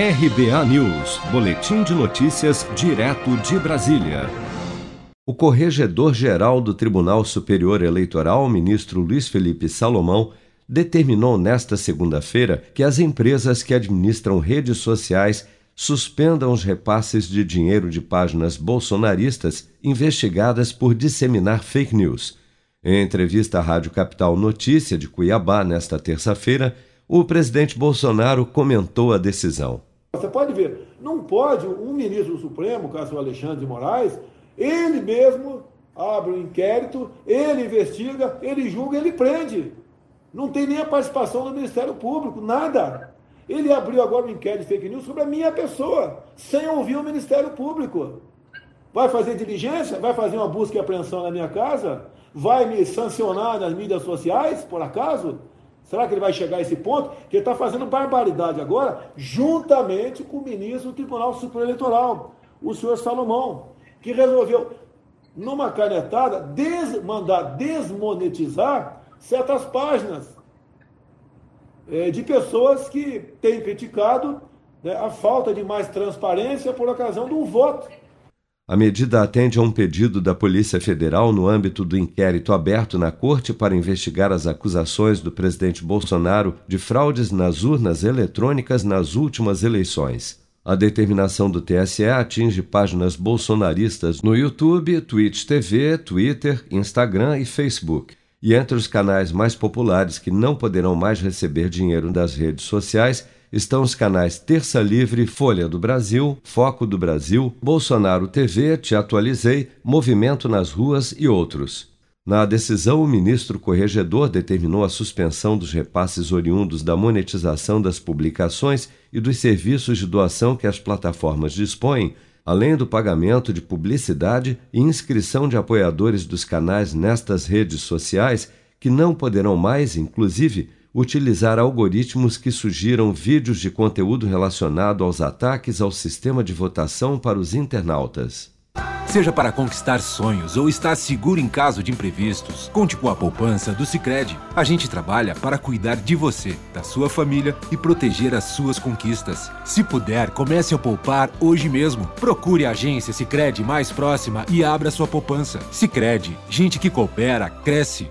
RBA News, Boletim de Notícias, direto de Brasília. O Corregedor-Geral do Tribunal Superior Eleitoral, ministro Luiz Felipe Salomão, determinou nesta segunda-feira que as empresas que administram redes sociais suspendam os repasses de dinheiro de páginas bolsonaristas investigadas por disseminar fake news. Em entrevista à Rádio Capital Notícia de Cuiabá nesta terça-feira, o presidente Bolsonaro comentou a decisão. Você pode ver, não pode um ministro do Supremo, caso o Alexandre de Moraes, ele mesmo abre um inquérito, ele investiga, ele julga, ele prende. Não tem nem a participação do Ministério Público, nada. Ele abriu agora um inquérito de fake news sobre a minha pessoa, sem ouvir o Ministério Público. Vai fazer diligência? Vai fazer uma busca e apreensão na minha casa? Vai me sancionar nas mídias sociais, por acaso? Será que ele vai chegar a esse ponto? Que ele está fazendo barbaridade agora, juntamente com o ministro do Tribunal Superior Eleitoral, o senhor Salomão, que resolveu, numa canetada, des mandar desmonetizar certas páginas é, de pessoas que têm criticado né, a falta de mais transparência por ocasião do voto. A medida atende a um pedido da Polícia Federal no âmbito do inquérito aberto na Corte para investigar as acusações do presidente Bolsonaro de fraudes nas urnas eletrônicas nas últimas eleições. A determinação do TSE atinge páginas bolsonaristas no YouTube, Twitch TV, Twitter, Instagram e Facebook. E entre os canais mais populares que não poderão mais receber dinheiro das redes sociais estão os canais Terça Livre, Folha do Brasil, Foco do Brasil, Bolsonaro TV, Te Atualizei, Movimento nas Ruas e outros. Na decisão, o ministro corregedor determinou a suspensão dos repasses oriundos da monetização das publicações e dos serviços de doação que as plataformas dispõem, além do pagamento de publicidade e inscrição de apoiadores dos canais nestas redes sociais, que não poderão mais, inclusive, utilizar algoritmos que sugiram vídeos de conteúdo relacionado aos ataques ao sistema de votação para os internautas. Seja para conquistar sonhos ou estar seguro em caso de imprevistos, conte com a poupança do Sicredi. A gente trabalha para cuidar de você, da sua família e proteger as suas conquistas. Se puder, comece a poupar hoje mesmo. Procure a agência Sicredi mais próxima e abra sua poupança. Sicredi, gente que coopera cresce